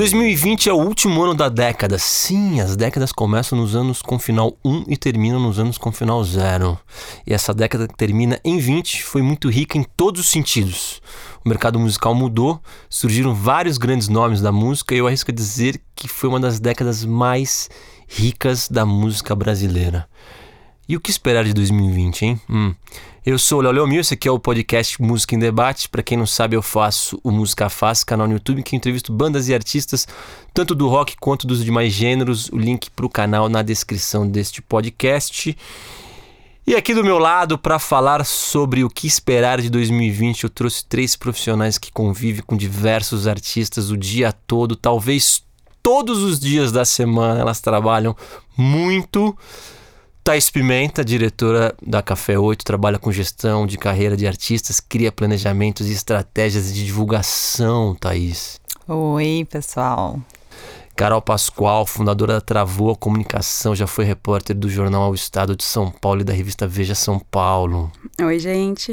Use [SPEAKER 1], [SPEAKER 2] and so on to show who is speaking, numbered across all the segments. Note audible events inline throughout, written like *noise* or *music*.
[SPEAKER 1] 2020 é o último ano da década. Sim, as décadas começam nos anos com final 1 e terminam nos anos com final 0. E essa década que termina em 20 foi muito rica em todos os sentidos. O mercado musical mudou, surgiram vários grandes nomes da música e eu arrisco dizer que foi uma das décadas mais ricas da música brasileira. E o que esperar de 2020, hein? Hum. Eu sou o Léo Leomil, esse aqui é o podcast Música em Debate. Para quem não sabe, eu faço o Música Fácil, canal no YouTube, que entrevisto bandas e artistas, tanto do rock quanto dos demais gêneros. O link para o canal na descrição deste podcast. E aqui do meu lado, para falar sobre o que esperar de 2020, eu trouxe três profissionais que convivem com diversos artistas o dia todo, talvez todos os dias da semana. Elas trabalham muito. Thaís Pimenta, diretora da Café 8, trabalha com gestão de carreira de artistas, cria planejamentos e estratégias de divulgação, Thaís.
[SPEAKER 2] Oi, pessoal.
[SPEAKER 1] Carol Pascoal, fundadora da Travou a Comunicação, já foi repórter do jornal Ao Estado de São Paulo e da revista Veja São Paulo.
[SPEAKER 3] Oi, gente.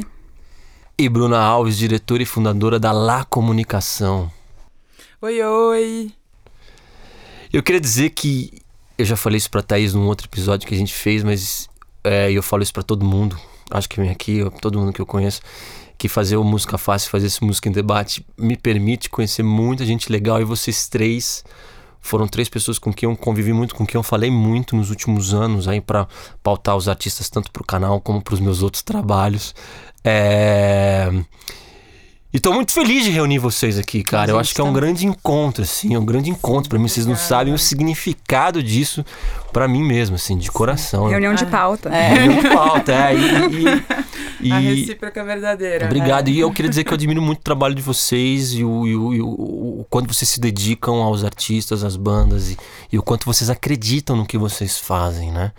[SPEAKER 1] E Bruna Alves, diretora e fundadora da La Comunicação.
[SPEAKER 4] Oi, oi.
[SPEAKER 1] Eu queria dizer que eu já falei isso pra Thaís num outro episódio que a gente fez, mas é, eu falo isso para todo mundo. Acho que vem aqui, todo mundo que eu conheço, que fazer o Música Fácil, fazer esse Música em Debate, me permite conhecer muita gente legal. E vocês três foram três pessoas com quem eu convivi muito, com quem eu falei muito nos últimos anos aí para pautar os artistas tanto pro canal como para os meus outros trabalhos. É... E tô muito feliz de reunir vocês aqui, cara. Eu acho que é um grande encontro, assim, é um grande encontro para mim. Vocês não sabem o significado disso para mim mesmo, assim, de coração.
[SPEAKER 3] Reunião de pauta.
[SPEAKER 1] É. Reunião de pauta, é. E,
[SPEAKER 4] e, *laughs* A recíproca verdadeira.
[SPEAKER 1] Obrigado.
[SPEAKER 4] É.
[SPEAKER 1] E eu queria dizer que eu admiro muito o trabalho de vocês e o, e o, e o, o quanto vocês se dedicam aos artistas, às bandas e, e o quanto vocês acreditam no que vocês fazem, né?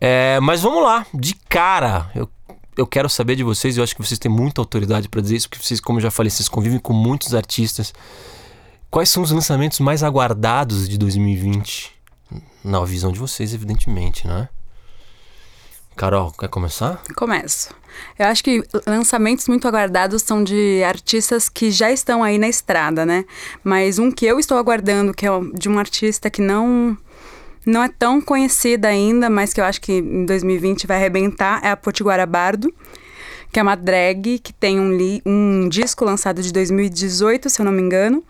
[SPEAKER 1] É, mas vamos lá, de cara, eu eu quero saber de vocês, eu acho que vocês têm muita autoridade para dizer isso, porque vocês, como eu já falei, vocês convivem com muitos artistas. Quais são os lançamentos mais aguardados de 2020? Na visão de vocês, evidentemente, né? Carol, quer começar?
[SPEAKER 3] Começo. Eu acho que lançamentos muito aguardados são de artistas que já estão aí na estrada, né? Mas um que eu estou aguardando, que é de um artista que não não é tão conhecida ainda, mas que eu acho que em 2020 vai arrebentar, é a Potiguara Bardo, que é uma drag que tem um, um disco lançado de 2018, se eu não me engano.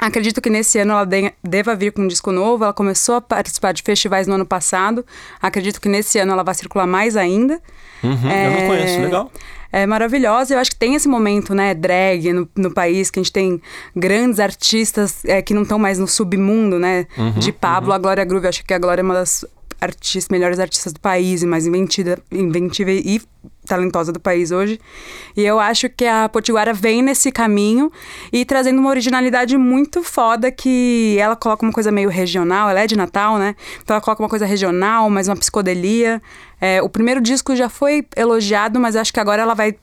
[SPEAKER 3] Acredito que nesse ano ela de deva vir com um disco novo. Ela começou a participar de festivais no ano passado. Acredito que nesse ano ela vai circular mais ainda.
[SPEAKER 1] Uhum, é... Eu não conheço, legal
[SPEAKER 3] é maravilhosa. Eu acho que tem esse momento, né, drag no, no país, que a gente tem grandes artistas é, que não estão mais no submundo, né? Uhum, de Pablo, uhum. a Glória Groove. Eu acho que a Glória é uma das artistas, melhores artistas do país e mais inventiva, inventiva e talentosa do país hoje. E eu acho que a Potiguara vem nesse caminho e trazendo uma originalidade muito foda que ela coloca uma coisa meio regional, ela é de Natal, né? Então ela coloca uma coisa regional, mais uma psicodelia. É, o primeiro disco já foi elogiado, mas acho que agora ela vai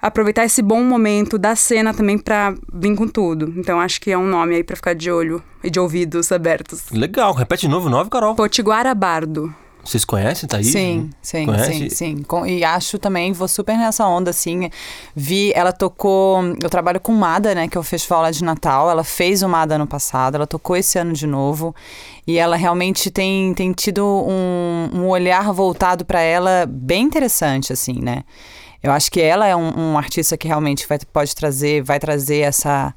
[SPEAKER 3] aproveitar esse bom momento da cena também para vir com tudo. Então acho que é um nome aí para ficar de olho e de ouvidos abertos.
[SPEAKER 1] Legal, repete de novo o nome, Carol.
[SPEAKER 3] Potiguara Bardo.
[SPEAKER 1] Vocês conhecem, aí?
[SPEAKER 2] Sim, sim, Conhece? sim, sim. E acho também, vou super nessa onda, assim. Vi, ela tocou. Eu trabalho com Mada, né? Que é o festival lá de Natal. Ela fez o Mada ano passado, ela tocou esse ano de novo. E ela realmente tem, tem tido um, um olhar voltado para ela bem interessante, assim, né? Eu acho que ela é um, um artista que realmente vai, pode trazer, vai trazer essa.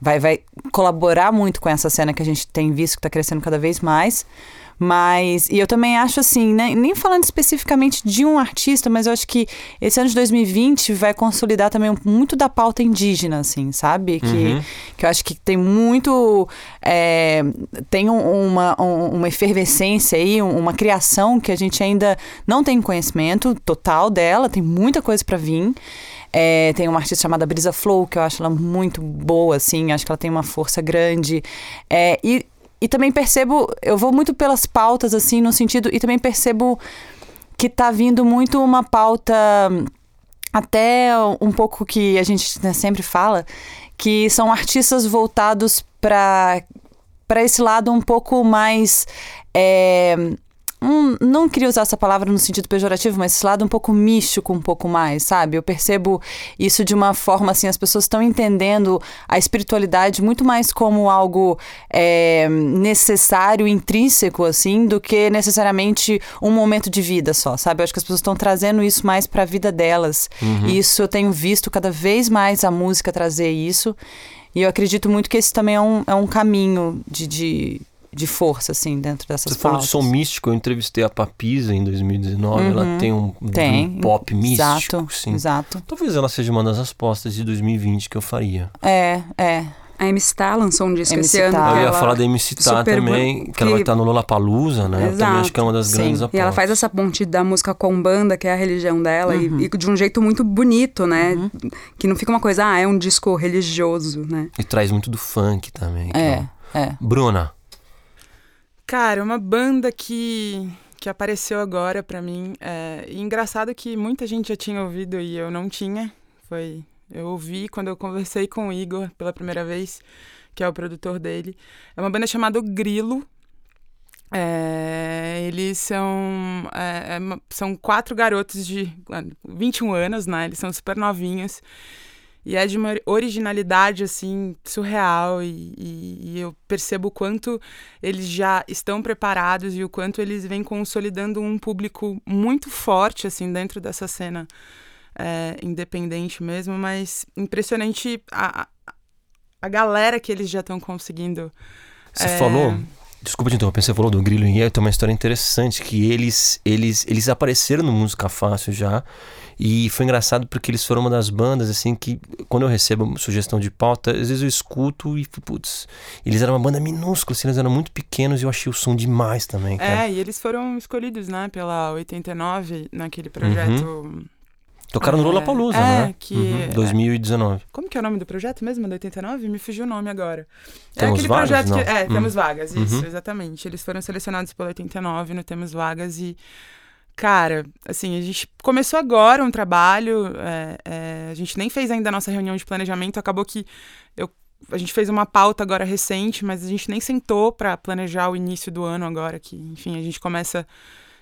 [SPEAKER 2] Vai, vai colaborar muito com essa cena que a gente tem visto que está crescendo cada vez mais. Mas, e eu também acho assim, né, nem falando especificamente de um artista, mas eu acho que esse ano de 2020 vai consolidar também muito da pauta indígena, assim, sabe? Que, uhum. que eu acho que tem muito. É, tem uma, uma efervescência aí, uma criação que a gente ainda não tem conhecimento total dela, tem muita coisa para vir. É, tem uma artista chamada Brisa Flow, que eu acho ela muito boa, assim, acho que ela tem uma força grande. É, e e também percebo, eu vou muito pelas pautas, assim, no sentido. E também percebo que tá vindo muito uma pauta, até um pouco que a gente né, sempre fala, que são artistas voltados para para esse lado um pouco mais é, um, não queria usar essa palavra no sentido pejorativo, mas esse lado um pouco místico, um pouco mais, sabe? Eu percebo isso de uma forma assim, as pessoas estão entendendo a espiritualidade muito mais como algo é, necessário, intrínseco, assim, do que necessariamente um momento de vida só, sabe? Eu acho que as pessoas estão trazendo isso mais para a vida delas. Uhum. E isso eu tenho visto cada vez mais a música trazer isso. E eu acredito muito que esse também é um, é um caminho de, de de força, assim, dentro dessas Você
[SPEAKER 1] falou de som místico, eu entrevistei a Papisa em 2019, uhum. ela tem um,
[SPEAKER 2] tem.
[SPEAKER 1] um pop místico,
[SPEAKER 2] exato,
[SPEAKER 1] sim.
[SPEAKER 2] Exato.
[SPEAKER 1] Talvez ela seja uma das respostas de 2020 que eu faria.
[SPEAKER 2] É, é.
[SPEAKER 3] A MC Tá lançou um disco MC esse ano.
[SPEAKER 1] Eu ia falar da MC Tá também, que, que ela vai estar no Lollapalooza, né? Exato. Eu também acho que é uma das Sim. grandes apostas.
[SPEAKER 3] E ela faz essa ponte da música com banda, que é a religião dela, uhum. e, e, de um jeito muito bonito, né? Uhum. Que não fica uma coisa, ah, é um disco religioso, né?
[SPEAKER 1] E traz muito do funk também.
[SPEAKER 2] É, é. é.
[SPEAKER 1] Bruna,
[SPEAKER 4] Cara, uma banda que, que apareceu agora para mim. É, e engraçado que muita gente já tinha ouvido e eu não tinha. Foi. Eu ouvi quando eu conversei com o Igor pela primeira vez, que é o produtor dele. É uma banda chamada Grilo. É, eles são, é, é são quatro garotos de 21 anos, né? Eles são super novinhos. E é de uma originalidade, assim, surreal. E, e, e, eu percebo o quanto eles já estão preparados e o quanto eles vêm consolidando um público muito forte, assim, dentro dessa cena é, independente mesmo. Mas impressionante a, a galera que eles já estão conseguindo.
[SPEAKER 1] Você é... falou Desculpa te interromper, você falou do Grilo e tem uma história interessante que eles eles eles apareceram no Música Fácil já e foi engraçado porque eles foram uma das bandas, assim, que quando eu recebo sugestão de pauta, às vezes eu escuto e, putz, eles eram uma banda minúscula, assim, eles eram muito pequenos e eu achei o som demais também, cara.
[SPEAKER 4] É, e eles foram escolhidos, né, pela 89, naquele projeto.
[SPEAKER 1] Uhum. Tocaram é, no Lollapalooza, é, né?
[SPEAKER 4] Que, uhum,
[SPEAKER 1] 2019.
[SPEAKER 4] Como que é o nome do projeto mesmo, da 89? Me fugiu o nome agora.
[SPEAKER 1] Temos é aquele vagas, projeto
[SPEAKER 4] não. que... É, Temos uhum. Vagas, isso, uhum. exatamente. Eles foram selecionados pela 89 no Temos Vagas e Cara, assim, a gente começou agora um trabalho, é, é, a gente nem fez ainda a nossa reunião de planejamento, acabou que eu, a gente fez uma pauta agora recente, mas a gente nem sentou para planejar o início do ano agora, que, enfim, a gente começa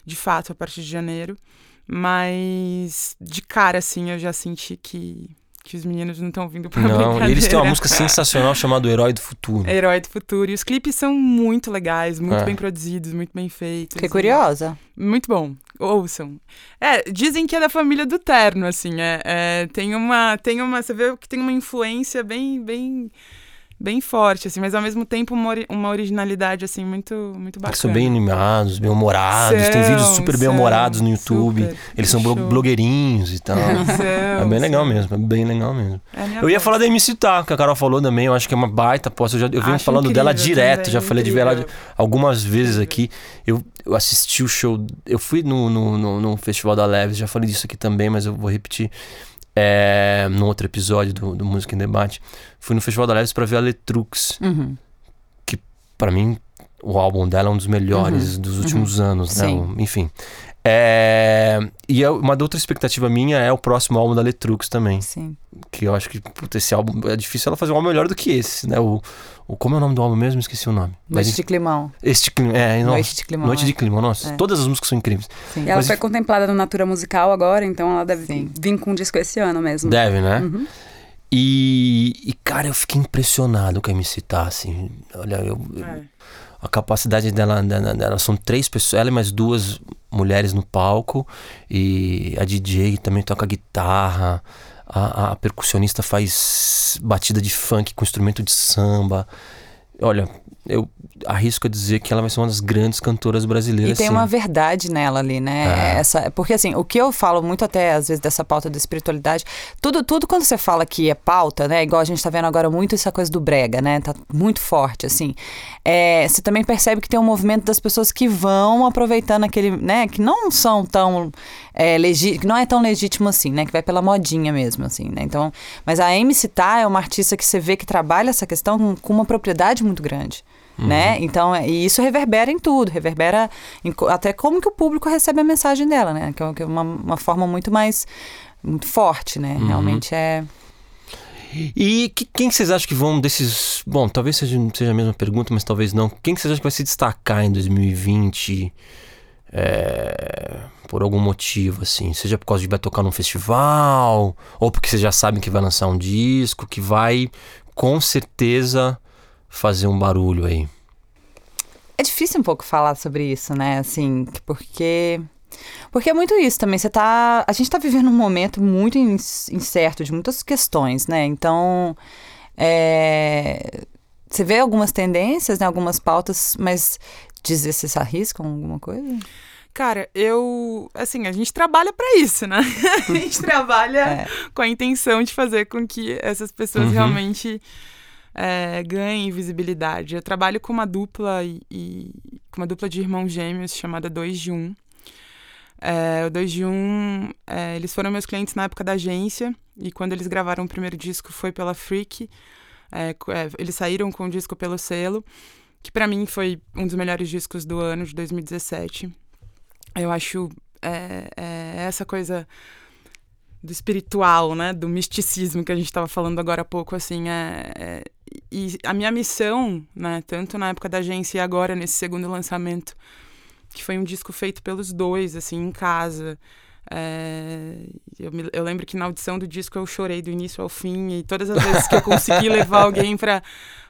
[SPEAKER 4] de fato a partir de janeiro. Mas de cara, assim, eu já senti que que os meninos não estão vindo pra Não,
[SPEAKER 1] e eles têm uma música sensacional chamada Herói do Futuro.
[SPEAKER 4] Herói do Futuro. E os clipes são muito legais, muito é. bem produzidos, muito bem feitos.
[SPEAKER 2] Fiquei curiosa.
[SPEAKER 4] Muito bom. Ouçam. É, dizem que é da família do Terno, assim. É, é, tem uma. Tem uma. Você vê que tem uma influência bem. bem bem forte, assim, mas ao mesmo tempo uma, uma originalidade, assim, muito, muito bacana. Eles
[SPEAKER 1] são bem animados, bem humorados, são, tem vídeos super bem humorados no YouTube. Super, Eles são show. blogueirinhos e tal. São, *laughs* é bem legal mesmo, é bem legal mesmo. É eu ia falar da MC Tá, que a Carol falou também, eu acho que é uma baita posso Eu, já, eu venho Acho falando dela direto, já falei incrível. de ver ela algumas vezes aqui. Eu, eu assisti o show, eu fui no, no, no, no Festival da Leves, já falei disso aqui também, mas eu vou repetir é, no outro episódio do, do Música em Debate, fui no Festival da Leves para ver a Letrux, uhum. que para mim o álbum dela é um dos melhores uhum. dos últimos uhum. anos, né? Enfim. É, e é uma outra expectativa minha é o próximo álbum da Letrux também.
[SPEAKER 2] Sim.
[SPEAKER 1] Que eu acho que puta, esse álbum é difícil ela fazer um álbum melhor do que esse, né? O, o como é o nome do álbum mesmo? Esqueci o nome.
[SPEAKER 2] Noite Mas, de Climão.
[SPEAKER 1] Este é,
[SPEAKER 2] nossa, Noite de Climão.
[SPEAKER 1] Noite é. de Climão, nossa. É. Todas as músicas são incríveis.
[SPEAKER 3] Sim. E ela Mas, foi contemplada no Natura Musical agora, então ela deve Sim. vir com um disco esse ano mesmo.
[SPEAKER 1] Deve, né? Uhum. E, e, cara, eu fiquei impressionado com a MC Tá, assim. Olha, eu. É a capacidade dela, dela, dela, são três pessoas, ela e mais duas mulheres no palco e a DJ também toca guitarra, a, a percussionista faz batida de funk com instrumento de samba. Olha, eu arrisco a dizer que ela vai ser uma das grandes cantoras brasileiras.
[SPEAKER 2] E tem sim. uma verdade nela ali, né? É. Essa, porque assim, o que eu falo muito até às vezes dessa pauta da espiritualidade, tudo, tudo quando você fala que é pauta, né? Igual a gente tá vendo agora muito essa coisa do brega, né? Tá muito forte, assim. É, você também percebe que tem um movimento das pessoas que vão aproveitando aquele, né? Que não são tão é, que não é tão legítimo assim, né? Que vai pela modinha mesmo, assim, né? Então, mas a MC Tá é uma artista que você vê que trabalha essa questão com, uma propriedade muito grande. Uhum. Né? Então, é, e isso reverbera em tudo, reverbera em, até como que o público recebe a mensagem dela, né? Que é, é uma, uma forma muito mais muito forte, né? Uhum. Realmente é.
[SPEAKER 1] E que, quem vocês acham que vão desses. Bom, talvez seja, seja a mesma pergunta, mas talvez não. Quem vocês acham que vai se destacar em 2020? É, por algum motivo, assim, seja por causa de vai tocar num festival, ou porque vocês já sabem que vai lançar um disco, que vai com certeza fazer um barulho aí?
[SPEAKER 2] É difícil um pouco falar sobre isso, né? Assim, porque. Porque é muito isso também. Você tá. A gente tá vivendo um momento muito incerto de muitas questões, né? Então. É, você vê algumas tendências, né? Algumas pautas, mas dizer se se arriscam alguma coisa?
[SPEAKER 4] Cara, eu. Assim, a gente trabalha para isso, né? *laughs* a gente trabalha é. com a intenção de fazer com que essas pessoas uhum. realmente é, ganhem visibilidade. Eu trabalho com uma dupla e, e, com uma dupla de irmãos gêmeos chamada 2 de 1. Um. É, o 2 de 1, um, é, eles foram meus clientes na época da agência e quando eles gravaram o primeiro disco foi pela Freak. É, é, eles saíram com o disco pelo selo, que para mim foi um dos melhores discos do ano de 2017. Eu acho é, é, essa coisa do espiritual, né, do misticismo que a gente estava falando agora há pouco, assim, é, é, e a minha missão, né, tanto na época da agência e agora nesse segundo lançamento, que foi um disco feito pelos dois, assim, em casa. É, eu, me, eu, lembro que na audição do disco eu chorei do início ao fim e todas as vezes que eu consegui levar alguém para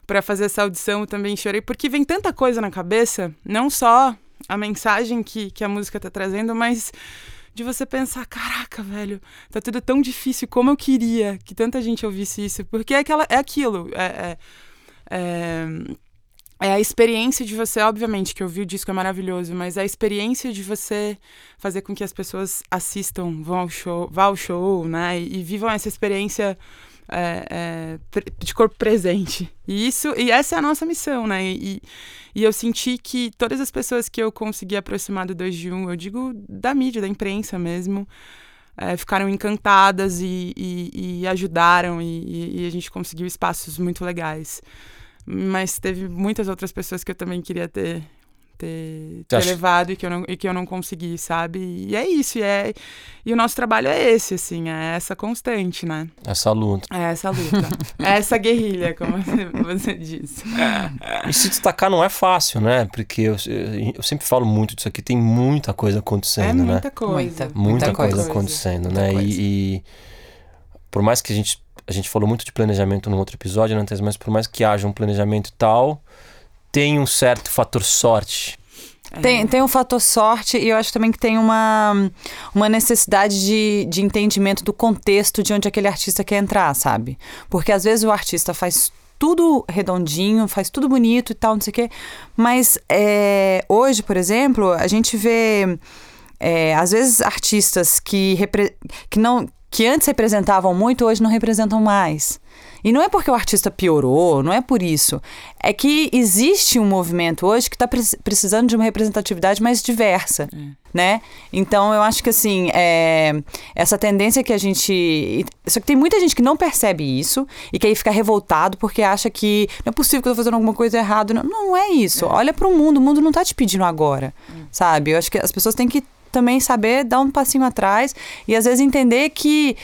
[SPEAKER 4] para fazer essa audição eu também chorei porque vem tanta coisa na cabeça, não só a mensagem que, que a música tá trazendo, mas de você pensar, caraca, velho, tá tudo tão difícil como eu queria que tanta gente ouvisse isso, porque é, aquela, é aquilo, é, é, é, é a experiência de você, obviamente, que eu vi o disco é maravilhoso, mas é a experiência de você fazer com que as pessoas assistam, vão ao show, vá ao show, né, e, e vivam essa experiência é, é, de corpo presente. E isso, e essa é a nossa missão, né? E, e eu senti que todas as pessoas que eu consegui aproximar do 2 de 1, um, eu digo da mídia, da imprensa mesmo, é, ficaram encantadas e, e, e ajudaram, e, a gente conseguiu espaços muito legais. Mas teve muitas outras pessoas que eu também queria ter ter, ter levado e que, eu não, e que eu não consegui, sabe? E é isso, e, é, e o nosso trabalho é esse, assim, é essa constante, né?
[SPEAKER 1] Essa luta.
[SPEAKER 4] É essa luta. é essa guerrilha, como você disse.
[SPEAKER 1] E se destacar não é fácil, né? Porque eu, eu sempre falo muito disso aqui, tem muita coisa acontecendo, é
[SPEAKER 4] né?
[SPEAKER 1] Muita
[SPEAKER 4] coisa.
[SPEAKER 1] Muita, muita, muita coisa, coisa, acontecendo, muita né? Coisa. E, e por mais que a gente a gente falou muito de planejamento no outro episódio, né, mas por mais que haja um planejamento tal, tem um certo fator sorte.
[SPEAKER 2] Tem, tem um fator sorte e eu acho também que tem uma, uma necessidade de, de entendimento do contexto de onde aquele artista quer entrar, sabe? Porque às vezes o artista faz tudo redondinho, faz tudo bonito e tal, não sei o quê. Mas é, hoje, por exemplo, a gente vê, é, às vezes, artistas que, que, não, que antes representavam muito, hoje não representam mais. E não é porque o artista piorou, não é por isso. É que existe um movimento hoje que está precisando de uma representatividade mais diversa, é. né? Então eu acho que assim, é, essa tendência que a gente. Só que tem muita gente que não percebe isso e que aí fica revoltado porque acha que não é possível que eu estou fazendo alguma coisa errada. Não, não é isso. É. Olha para o mundo, o mundo não está te pedindo agora, é. sabe? Eu acho que as pessoas têm que também saber dar um passinho atrás e às vezes entender que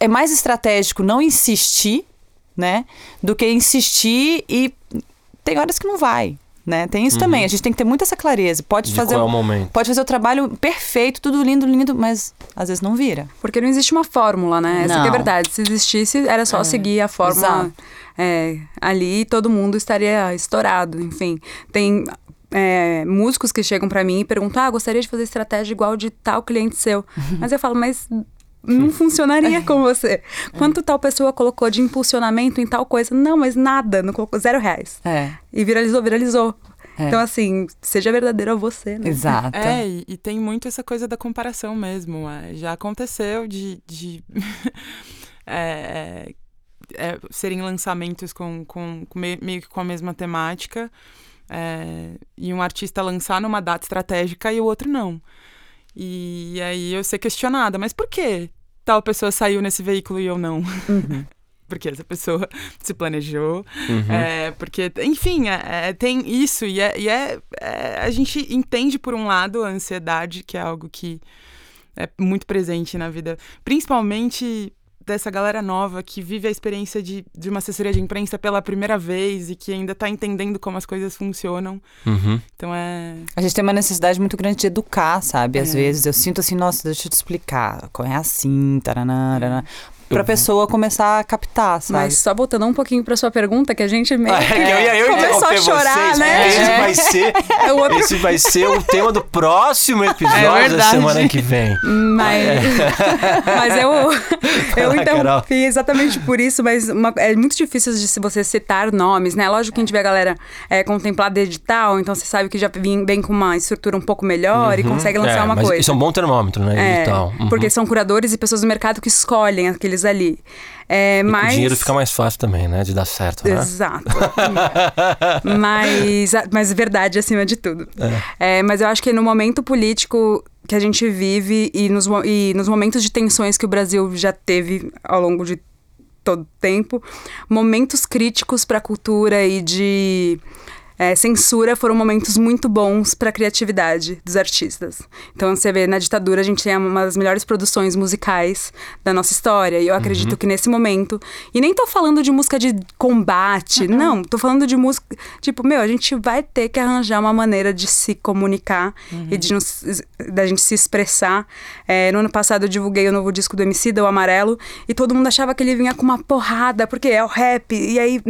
[SPEAKER 2] é mais estratégico não insistir né? Do que insistir e tem horas que não vai. Né? Tem isso uhum. também. A gente tem que ter muita essa clareza. Pode
[SPEAKER 1] De
[SPEAKER 2] fazer
[SPEAKER 1] qual é o momento.
[SPEAKER 2] Pode fazer o trabalho perfeito, tudo lindo, lindo, mas às vezes não vira.
[SPEAKER 3] Porque não existe uma fórmula, né? Essa é a verdade. Se existisse, era só é. seguir a fórmula é, ali e todo mundo estaria estourado. Enfim, tem é, músicos que chegam para mim e perguntam: Ah, gostaria de fazer estratégia igual de tal cliente seu. Mas eu falo, mas não funcionaria com você. *laughs* Quanto tal pessoa colocou de impulsionamento em tal coisa? Não, mas nada, não colocou zero reais.
[SPEAKER 2] É.
[SPEAKER 3] E viralizou, viralizou. É. Então, assim, seja verdadeiro a você, né?
[SPEAKER 2] Exato.
[SPEAKER 4] É, e, e tem muito essa coisa da comparação mesmo. É, já aconteceu de, de *laughs* é, é, serem lançamentos com, com, com, meio que com a mesma temática é, e um artista lançar numa data estratégica e o outro não. E aí eu ser questionada, mas por que tal pessoa saiu nesse veículo e eu não? Uhum. *laughs* porque essa pessoa *laughs* se planejou, uhum. é, porque, enfim, é, é, tem isso, e, é, e é, é, a gente entende, por um lado, a ansiedade, que é algo que é muito presente na vida, principalmente dessa galera nova que vive a experiência de, de uma assessoria de imprensa pela primeira vez e que ainda tá entendendo como as coisas funcionam.
[SPEAKER 1] Uhum.
[SPEAKER 4] Então é.
[SPEAKER 2] A gente tem uma necessidade muito grande de educar, sabe? Às é. vezes eu sinto assim, nossa, deixa eu te explicar. É assim, taranã, taranã pra pessoa começar a captar, sabe?
[SPEAKER 3] Mas só voltando um pouquinho pra sua pergunta, que a gente meio
[SPEAKER 1] é, eu, eu, eu
[SPEAKER 3] começou a chorar,
[SPEAKER 1] vocês,
[SPEAKER 3] né?
[SPEAKER 1] Esse vai ser, *laughs* é outro... esse vai ser o *laughs* tema do próximo episódio é da semana que vem.
[SPEAKER 3] Mas, é. *laughs* mas eu, eu então fiz exatamente por isso, mas uma, é muito difícil de se você citar nomes, né? Lógico que a gente vê a galera é, contemplada edital, então você sabe que já vem, vem com uma estrutura um pouco melhor uhum. e consegue lançar
[SPEAKER 1] é,
[SPEAKER 3] uma coisa.
[SPEAKER 1] Isso é um bom termômetro, né? Edital.
[SPEAKER 3] Uhum. Porque são curadores e pessoas do mercado que escolhem aqueles ali. É, mas...
[SPEAKER 1] O dinheiro fica mais fácil também, né? De dar certo, né?
[SPEAKER 3] Exato. *laughs* mas, mas verdade acima de tudo. É. É, mas eu acho que no momento político que a gente vive e nos, e nos momentos de tensões que o Brasil já teve ao longo de todo o tempo, momentos críticos para a cultura e de é, censura foram momentos muito bons para a criatividade dos artistas. Então você vê na ditadura a gente tem uma das melhores produções musicais da nossa história e eu acredito uhum. que nesse momento e nem tô falando de música de combate, uhum. não, tô falando de música tipo meu a gente vai ter que arranjar uma maneira de se comunicar uhum. e de nos, da gente se expressar. É, no ano passado eu divulguei o novo disco do MC, o Amarelo, e todo mundo achava que ele vinha com uma porrada porque é o rap e aí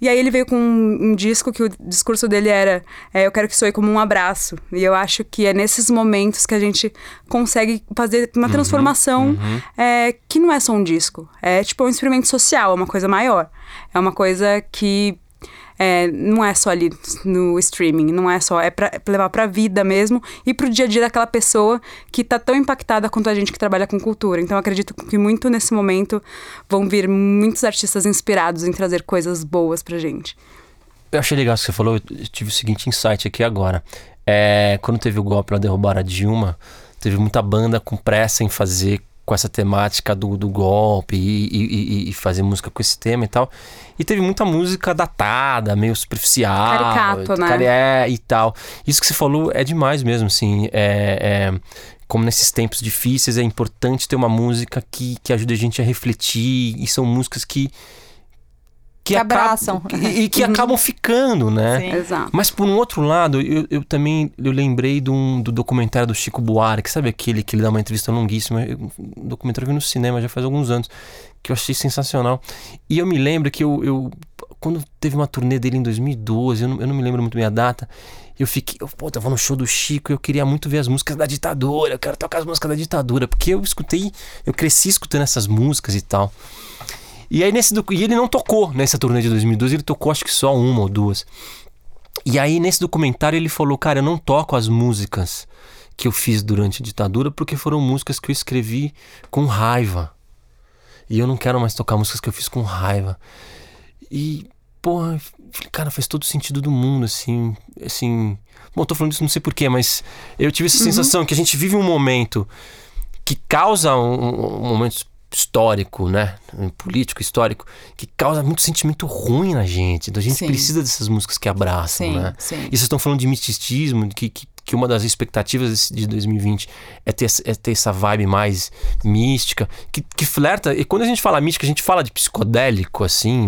[SPEAKER 3] e aí ele veio com um, um disco que o discurso dele era: é, Eu quero que soe como um abraço. E eu acho que é nesses momentos que a gente consegue fazer uma uhum, transformação uhum. É, que não é só um disco. É tipo um experimento social, é uma coisa maior. É uma coisa que é, não é só ali no streaming, não é só, é para levar para a vida mesmo e para o dia a dia daquela pessoa que está tão impactada quanto a gente que trabalha com cultura. Então acredito que muito nesse momento vão vir muitos artistas inspirados em trazer coisas boas pra gente.
[SPEAKER 1] Eu achei legal o que você falou, eu tive o seguinte insight aqui agora. É, quando teve o golpe para derrubar a Dilma, teve muita banda com pressa em fazer com essa temática do, do golpe e, e, e, fazer música com esse tema e tal. E teve muita música datada, meio superficial.
[SPEAKER 3] Caricato, né?
[SPEAKER 1] É, e tal. Isso que você falou é demais mesmo, assim. É, é, como nesses tempos difíceis é importante ter uma música que, que ajude a gente a refletir. E são músicas que
[SPEAKER 2] que, que abraçam.
[SPEAKER 1] e, e, que *laughs* uhum. acabam ficando, né?
[SPEAKER 3] Sim. Exato.
[SPEAKER 1] Mas por um outro lado, eu, eu também eu lembrei do, um, do documentário do Chico Buarque, sabe aquele que ele dá uma entrevista longuíssima? Um documentário eu vi no cinema já faz alguns anos, que eu achei sensacional. E eu me lembro que eu, eu quando teve uma turnê dele em 2012, eu não, eu não me lembro muito bem a data, eu fiquei, eu, pô, tava no show do Chico, eu queria muito ver as músicas da ditadura, eu quero tocar as músicas da ditadura, porque eu escutei, eu cresci escutando essas músicas e tal. E aí nesse e ele não tocou nessa turnê de 2012, ele tocou acho que só uma ou duas. E aí nesse documentário ele falou, cara, eu não toco as músicas que eu fiz durante a ditadura porque foram músicas que eu escrevi com raiva. E eu não quero mais tocar músicas que eu fiz com raiva. E, porra, cara, faz todo sentido do mundo, assim, assim... Bom, tô falando isso não sei porquê, mas eu tive essa uhum. sensação que a gente vive um momento que causa um, um momentos histórico, né? Político, histórico, que causa muito sentimento ruim na gente. Então a gente sim. precisa dessas músicas que abraçam, sim, né? Sim. E vocês estão falando de misticismo, que, que, que, uma das expectativas de 2020 é ter, é ter essa vibe mais mística, que, que flerta. E quando a gente fala mística, a gente fala de psicodélico, assim,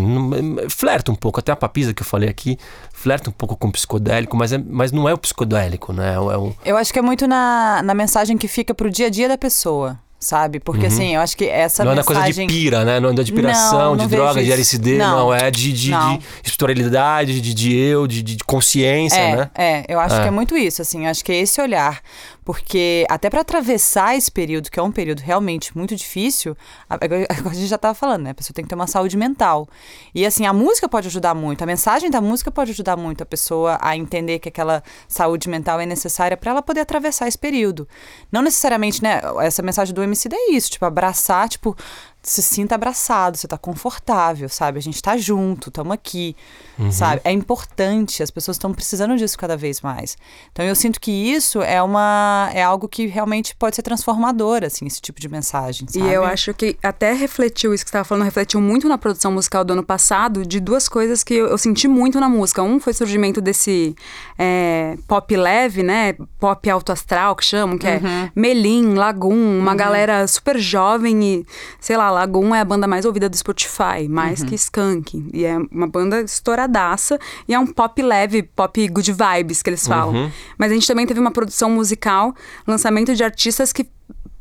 [SPEAKER 1] flerta um pouco. Até a papisa que eu falei aqui flerta um pouco com o psicodélico, mas, é, mas não é o psicodélico, né? É o...
[SPEAKER 2] Eu acho que é muito na, na mensagem que fica pro dia a dia da pessoa sabe? Porque uhum. assim, eu acho que essa
[SPEAKER 1] não
[SPEAKER 2] mensagem...
[SPEAKER 1] Não é coisa de pira, né? Não é de piração, não, não de droga, isso. de LSD, não, não é de, de, não. de espiritualidade, de, de eu, de, de consciência,
[SPEAKER 2] é,
[SPEAKER 1] né?
[SPEAKER 2] É, eu acho é. que é muito isso, assim, eu acho que é esse olhar porque até para atravessar esse período, que é um período realmente muito difícil, a, *laughs* a gente já estava falando, né? A pessoa tem que ter uma saúde mental. E assim, a música pode ajudar muito, a mensagem da música pode ajudar muito a pessoa a entender que aquela saúde mental é necessária para ela poder atravessar esse período. Não necessariamente, né? Essa mensagem do MC é isso, tipo, abraçar, tipo, se sinta abraçado, você tá confortável, sabe? A gente tá junto, estamos aqui, uhum. sabe? É importante, as pessoas estão precisando disso cada vez mais. Então eu sinto que isso é uma é algo que realmente pode ser transformador, assim, esse tipo de mensagem, sabe?
[SPEAKER 3] E eu acho que até refletiu isso que você estava falando, refletiu muito na produção musical do ano passado, de duas coisas que eu, eu senti muito na música. Um foi o surgimento desse é, pop leve, né? Pop alto astral, que chamam, que é uhum. é Melim, Lagoon, uma uhum. galera super jovem e, sei lá, Lagoon é a banda mais ouvida do Spotify, mais uhum. que Skunk. E é uma banda estouradaça e é um pop leve, pop good vibes que eles falam. Uhum. Mas a gente também teve uma produção musical, lançamento de artistas que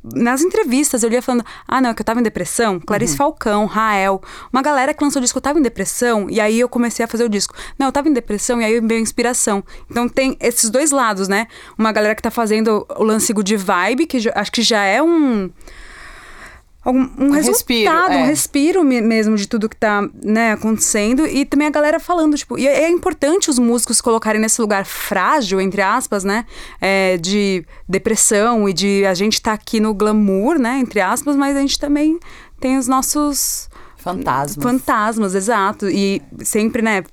[SPEAKER 3] nas entrevistas eu lia falando: ah, não, é que eu tava em depressão. Clarice uhum. Falcão, Rael, uma galera que lançou o disco, eu tava em depressão, e aí eu comecei a fazer o disco. Não, eu tava em depressão, e aí veio inspiração. Então tem esses dois lados, né? Uma galera que tá fazendo o lance de vibe, que acho que já é um um, um, um resultado, respiro, é. um respiro mesmo de tudo que tá né, acontecendo. E também a galera falando, tipo, e é importante os músicos colocarem nesse lugar frágil, entre aspas, né? É, de depressão e de a gente tá aqui no glamour, né? Entre aspas, mas a gente também tem os nossos
[SPEAKER 2] fantasmas.
[SPEAKER 3] Fantasmas, exato. E sempre, né?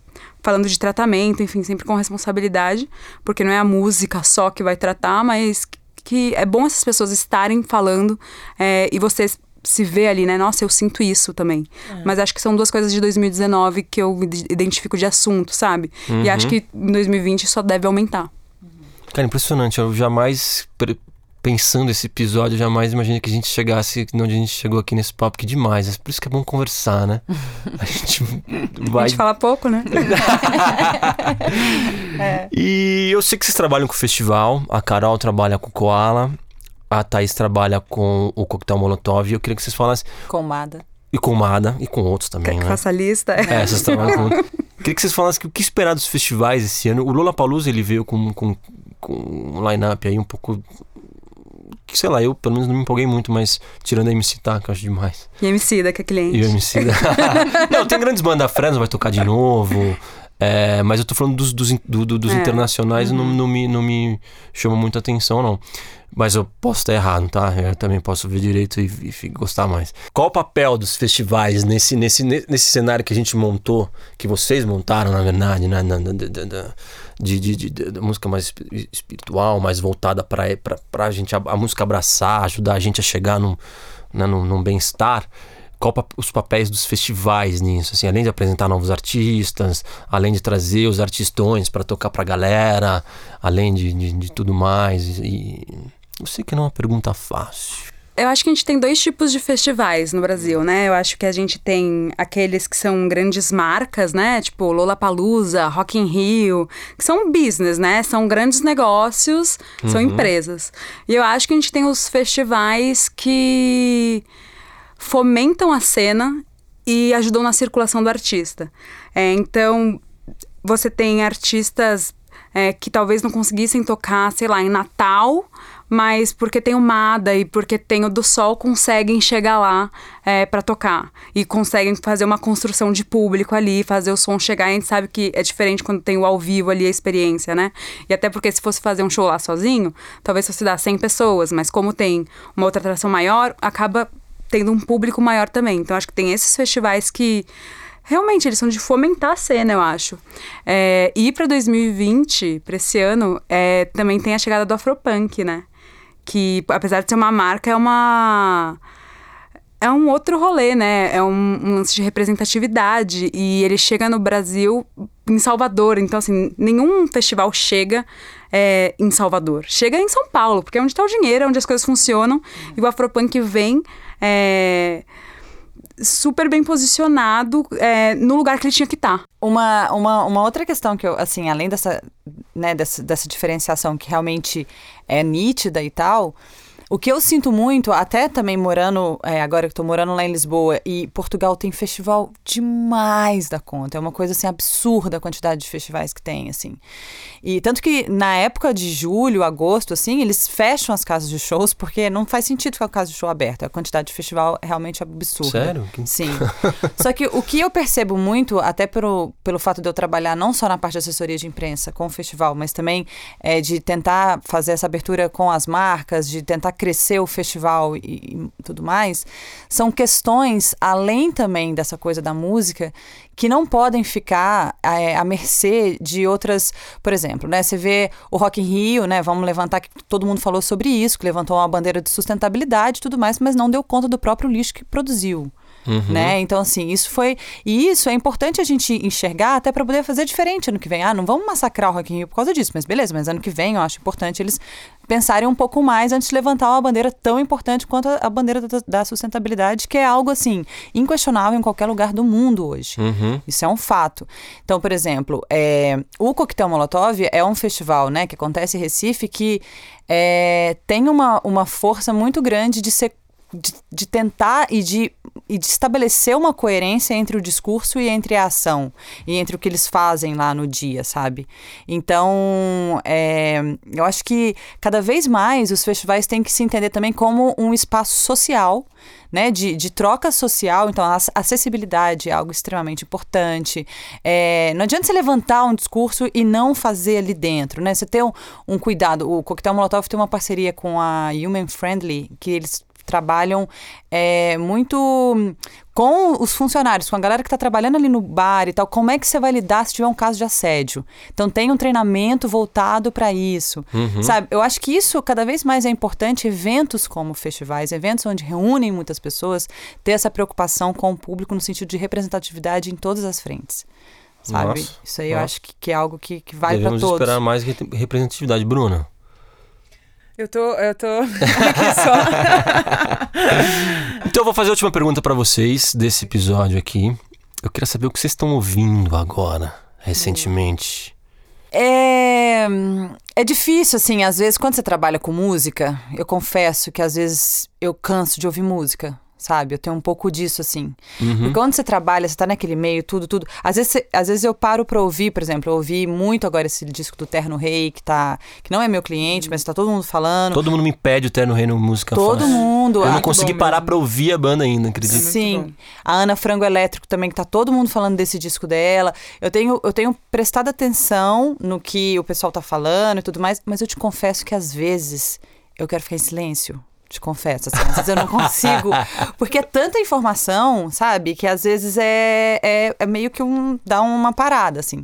[SPEAKER 3] Falando de tratamento, enfim, sempre com responsabilidade, porque não é a música só que vai tratar, mas que é bom essas pessoas estarem falando é, e vocês se vê ali, né? Nossa, eu sinto isso também. É. Mas acho que são duas coisas de 2019 que eu identifico de assunto, sabe? Uhum. E acho que em 2020 só deve aumentar.
[SPEAKER 1] Cara, impressionante. Eu jamais, pensando esse episódio, jamais imaginei que a gente chegasse onde a gente chegou aqui nesse papo, que demais. É por isso que é bom conversar, né? *laughs*
[SPEAKER 3] A gente vai. A gente fala pouco, né? *laughs* *laughs*
[SPEAKER 1] é. E eu sei que vocês trabalham com o festival, a Carol trabalha com o Koala. A Thaís trabalha com o coquetel Molotov e eu queria que vocês falassem.
[SPEAKER 2] Com Mada.
[SPEAKER 1] E com Mada, e com outros também, Quer
[SPEAKER 3] que né? faça a lista?
[SPEAKER 1] É, vocês *laughs* trabalham com... queria que vocês falassem o que esperar dos festivais esse ano. O Lola Palusa ele veio com, com, com um line-up aí um pouco que sei lá, eu pelo menos não me empolguei muito, mas tirando a MC Tá, que eu acho demais.
[SPEAKER 3] E a MC da que é cliente.
[SPEAKER 1] E a MC da... não, tem grandes bandas, a Fresno vai tocar de novo. É, mas eu tô falando dos, dos, do, dos é. internacionais, uhum. não, não, me, não me chama muita atenção, não. Mas eu posso estar errado, tá? Eu também posso ver direito e, e, gostar mais. Qual o papel dos festivais nesse, nesse, nesse cenário que a gente montou, que vocês montaram, na verdade, né? Na, na, na, de, de, de, de, música mais espiritual, mais voltada para a gente, a, a, música abraçar, ajudar a gente a chegar num, né, num, num bem-estar qual os papéis dos festivais nisso, assim, além de apresentar novos artistas, além de trazer os artistões para tocar para a galera, além de, de, de, tudo mais. E eu sei que não é uma pergunta fácil.
[SPEAKER 3] Eu acho que a gente tem dois tipos de festivais no Brasil, né? Eu acho que a gente tem aqueles que são grandes marcas, né? Tipo Lollapalooza, Rock in Rio, que são business, né? São grandes negócios, uhum. são empresas. E eu acho que a gente tem os festivais que fomentam a cena e ajudam na circulação do artista. É, então, você tem artistas é, que talvez não conseguissem tocar, sei lá, em Natal, mas porque tem o Mada e porque tem o do Sol, conseguem chegar lá é, para tocar. E conseguem fazer uma construção de público ali, fazer o som chegar. A gente sabe que é diferente quando tem o ao vivo ali, a experiência, né? E até porque se fosse fazer um show lá sozinho, talvez fosse dar 100 pessoas, mas como tem uma outra atração maior, acaba tendo um público maior também. Então acho que tem esses festivais que realmente eles são de fomentar a cena, eu acho. É, e para 2020, para esse ano, é, também tem a chegada do Afropunk, né? que apesar de ser uma marca, é uma é um outro rolê, né? É um, um, lance de representatividade. E ele chega no Brasil, em Salvador. Então, assim, nenhum festival chega é, em Salvador. Chega em São Paulo, porque é onde está o dinheiro, é onde as coisas funcionam. E o Afropunk vem. É, super bem posicionado é, no lugar que ele tinha que estar. Tá.
[SPEAKER 2] Uma, uma, uma outra questão que eu, assim, além dessa, né, dessa, dessa diferenciação que realmente é nítida e tal, o que eu sinto muito, até também morando, é, agora que estou morando lá em Lisboa, e Portugal tem festival demais da conta. É uma coisa assim absurda a quantidade de festivais que tem, assim. E tanto que na época de julho, agosto, assim, eles fecham as casas de shows porque não faz sentido ficar com a casa de show aberta. A quantidade de festival é realmente absurda.
[SPEAKER 1] Sério?
[SPEAKER 2] Sim. só que o que eu percebo muito, até pelo, pelo fato de eu trabalhar não só na parte de assessoria de imprensa com o festival, mas também é, de tentar fazer essa abertura com as marcas, de tentar crescer o festival e, e tudo mais, são questões, além também dessa coisa da música, que não podem ficar é, à mercê de outras, por exemplo, né? Você vê o Rock in Rio, né? Vamos levantar que todo mundo falou sobre isso, que levantou uma bandeira de sustentabilidade e tudo mais, mas não deu conta do próprio lixo que produziu. Uhum. Né? Então, assim, isso foi. E isso é importante a gente enxergar até para poder fazer diferente ano que vem. Ah, não vamos massacrar o Rock in Rio por causa disso, mas beleza, mas ano que vem eu acho importante eles pensarem um pouco mais antes de levantar uma bandeira tão importante quanto a bandeira da, da sustentabilidade, que é algo assim, inquestionável em qualquer lugar do mundo hoje. Uhum. Isso é um fato. Então, por exemplo, é, o Coquetel Molotov é um festival né, que acontece em Recife que é, tem uma, uma força muito grande de ser de, de, tentar e de, e de estabelecer uma coerência entre o discurso e entre a ação, e entre o que eles fazem lá no dia, sabe? Então, é, eu acho que cada vez mais os festivais têm que se entender também como um espaço social. Né, de, de troca social, então a acessibilidade é algo extremamente importante. É, não adianta você levantar um discurso e não fazer ali dentro, né? Você ter um, um cuidado. O Coquetel Molotov tem uma parceria com a Human Friendly, que eles trabalham é, muito com os funcionários, com a galera que está trabalhando ali no bar e tal, como é que você vai lidar se tiver um caso de assédio? Então tem um treinamento voltado para isso, uhum. sabe? Eu acho que isso cada vez mais é importante, eventos como festivais, eventos onde reúnem muitas pessoas, ter essa preocupação com o público no sentido de representatividade em todas as frentes. Sabe? Nossa, isso aí nossa. eu acho que, que, é algo que, que vale para todos.
[SPEAKER 1] Devemos esperar mais representatividade. Bruna?
[SPEAKER 4] Eu tô, eu tô *laughs* aqui só. *laughs*
[SPEAKER 1] então eu vou fazer a última pergunta para vocês desse episódio aqui. Eu queria saber o que vocês estão ouvindo agora, recentemente.
[SPEAKER 2] É, é difícil, assim, às vezes, quando você trabalha com música, eu confesso que às vezes eu canso de ouvir música sabe? Eu tenho um pouco disso, assim. Uhum. Porque quando você trabalha, você tá naquele meio, tudo, tudo. Às vezes, você, às vezes eu paro pra ouvir, por exemplo, eu ouvi muito agora esse disco do Terno Rei, que tá. que não é meu cliente, mas tá todo mundo falando.
[SPEAKER 1] Todo mundo me pede o Terno Rei no música
[SPEAKER 2] Todo fácil. mundo.
[SPEAKER 1] Eu não consegui parar mesmo. pra ouvir a banda ainda, acredito.
[SPEAKER 2] Sim. A Ana Frango Elétrico também, que tá todo mundo falando desse disco dela. Eu tenho, eu tenho prestado atenção no que o pessoal tá falando e tudo mais, mas eu te confesso que às vezes eu quero ficar em silêncio te confesso, assim, às vezes eu não consigo, *laughs* porque é tanta informação, sabe, que às vezes é, é, é meio que um, dá uma parada, assim.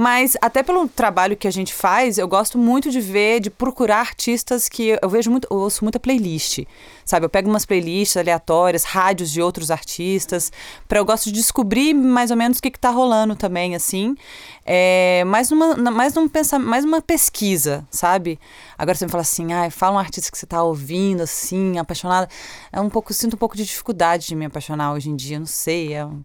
[SPEAKER 2] Mas até pelo trabalho que a gente faz, eu gosto muito de ver, de procurar artistas que eu vejo muito, eu ouço muita playlist, sabe? Eu pego umas playlists aleatórias, rádios de outros artistas, para eu gosto de descobrir mais ou menos o que, que tá rolando também, assim. É, mais uma, mais um mais uma pesquisa, sabe? Agora você me fala assim, ah, fala um artista que você tá ouvindo, assim, apaixonada. É um pouco, sinto um pouco de dificuldade de me apaixonar hoje em dia, não sei, é um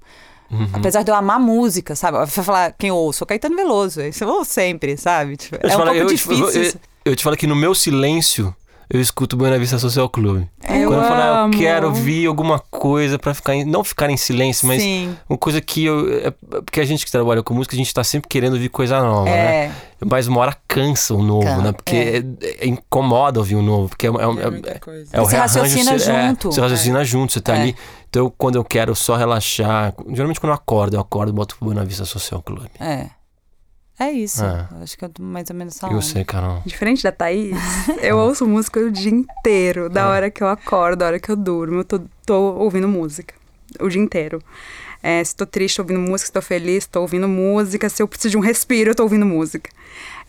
[SPEAKER 2] Uhum. Apesar de eu amar música, sabe? Vai falar quem eu ouço, Caetano Veloso. Isso eu ouço sempre, sabe? Tipo, é um falo, pouco eu difícil.
[SPEAKER 1] Te, eu, eu, te falo que no meu silêncio, eu escuto Buena Vista Social Club.
[SPEAKER 2] Eu Quando eu falo, ah,
[SPEAKER 1] eu quero ouvir alguma coisa para ficar em, não ficar em silêncio, mas Sim. uma coisa que eu é, porque a gente que trabalha com música, a gente tá sempre querendo ouvir coisa nova, é. né? Mas uma hora cansa o novo, Can, né? Porque é. É, é incomoda ouvir o novo, porque é, é,
[SPEAKER 2] é, é o você raciocina você, junto.
[SPEAKER 1] você raciocina junto, você tá ali. Então, quando eu quero só relaxar, geralmente quando eu acordo, eu acordo e boto Buena Vista Social Club.
[SPEAKER 2] É. É isso. É. Acho que eu tô mais ou menos essa
[SPEAKER 1] Eu sei, Carol.
[SPEAKER 3] Diferente da Thaís, *laughs* eu ouço música o dia inteiro. Da é. hora que eu acordo, da hora que eu durmo. Eu tô, tô ouvindo música. O dia inteiro. É, se tô triste, tô ouvindo música. Se tô feliz, tô ouvindo música. Se eu preciso de um respiro, eu tô ouvindo música.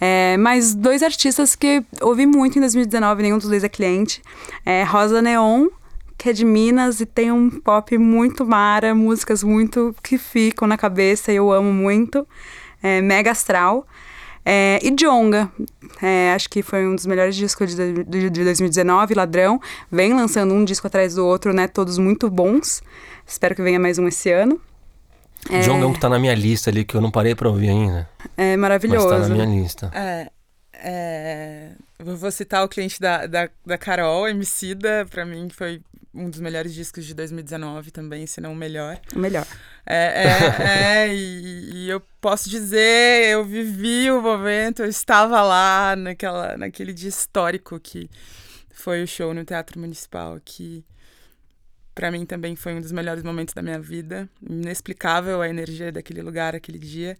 [SPEAKER 3] É, mas dois artistas que ouvi muito em 2019, nenhum dos dois é cliente. É Rosa Neon, que é de Minas e tem um pop muito mara, músicas muito que ficam na cabeça e eu amo muito é, Mega Astral. É, e Jonga, é, acho que foi um dos melhores discos de, de, de, 2019, Ladrão. Vem lançando um disco atrás do outro, né? Todos muito bons. Espero que venha mais um esse ano.
[SPEAKER 1] É... Jonga é um que tá na minha lista ali, que eu não parei pra ouvir ainda.
[SPEAKER 3] É maravilhoso. Mas
[SPEAKER 1] tá na minha lista.
[SPEAKER 4] É, é... Vou citar o cliente da, da, da Carol, Emicida, pra mim foi um dos melhores discos de 2019 também, se não o melhor.
[SPEAKER 3] O melhor.
[SPEAKER 4] É, é, é e, e, eu posso dizer, eu vivi o momento, eu estava lá naquela, naquele dia histórico que foi o show no Teatro Municipal, que para mim também foi um dos melhores momentos da minha vida. Inexplicável a energia daquele lugar, aquele dia.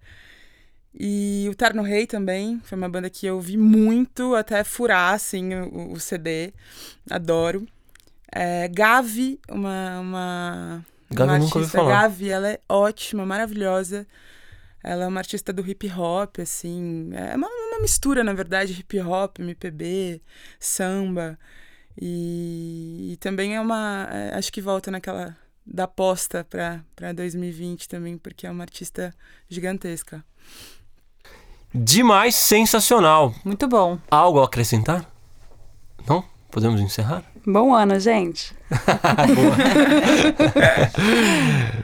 [SPEAKER 4] E o Terno Rei também, foi uma banda que eu vi muito, até furar, assim, o, o CD. Adoro. É, Gavi, uma, uma,
[SPEAKER 1] Gavi uma nunca artista.
[SPEAKER 4] Gavi, ela é ótima, maravilhosa. Ela é uma artista do hip hop, assim. É uma, uma mistura, na verdade, hip hop, MPB, samba. E, e também é uma. É, acho que volta naquela da aposta para 2020 também, porque é uma artista gigantesca.
[SPEAKER 1] Demais, sensacional.
[SPEAKER 2] Muito bom.
[SPEAKER 1] Algo a acrescentar? Não? Podemos encerrar?
[SPEAKER 3] Bom ano, gente. *laughs*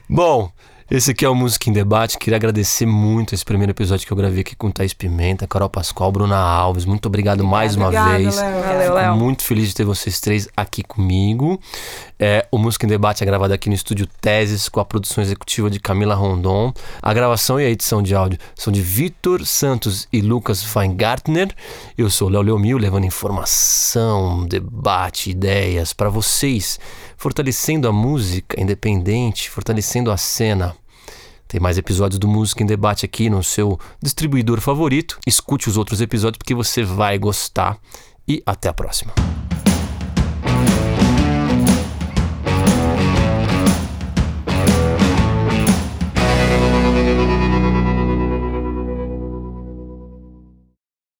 [SPEAKER 3] *laughs*
[SPEAKER 1] bom, esse aqui é o Música em Debate. Queria agradecer muito esse primeiro episódio que eu gravei aqui com Thaís Pimenta, Carol Pascoal, Bruna Alves. Muito obrigado mais uma
[SPEAKER 3] Obrigada,
[SPEAKER 1] vez.
[SPEAKER 3] Léo. Léo.
[SPEAKER 1] Muito feliz de ter vocês três aqui comigo. É, o Música em Debate é gravado aqui no estúdio Teses, com a produção executiva de Camila Rondon. A gravação e a edição de áudio são de Vitor Santos e Lucas Feingartner. Eu sou Léo Leomil, levando informação, debate, ideias para vocês, fortalecendo a música independente, fortalecendo a cena. Tem mais episódios do Música em Debate aqui no seu distribuidor favorito. Escute os outros episódios porque você vai gostar. E até a próxima.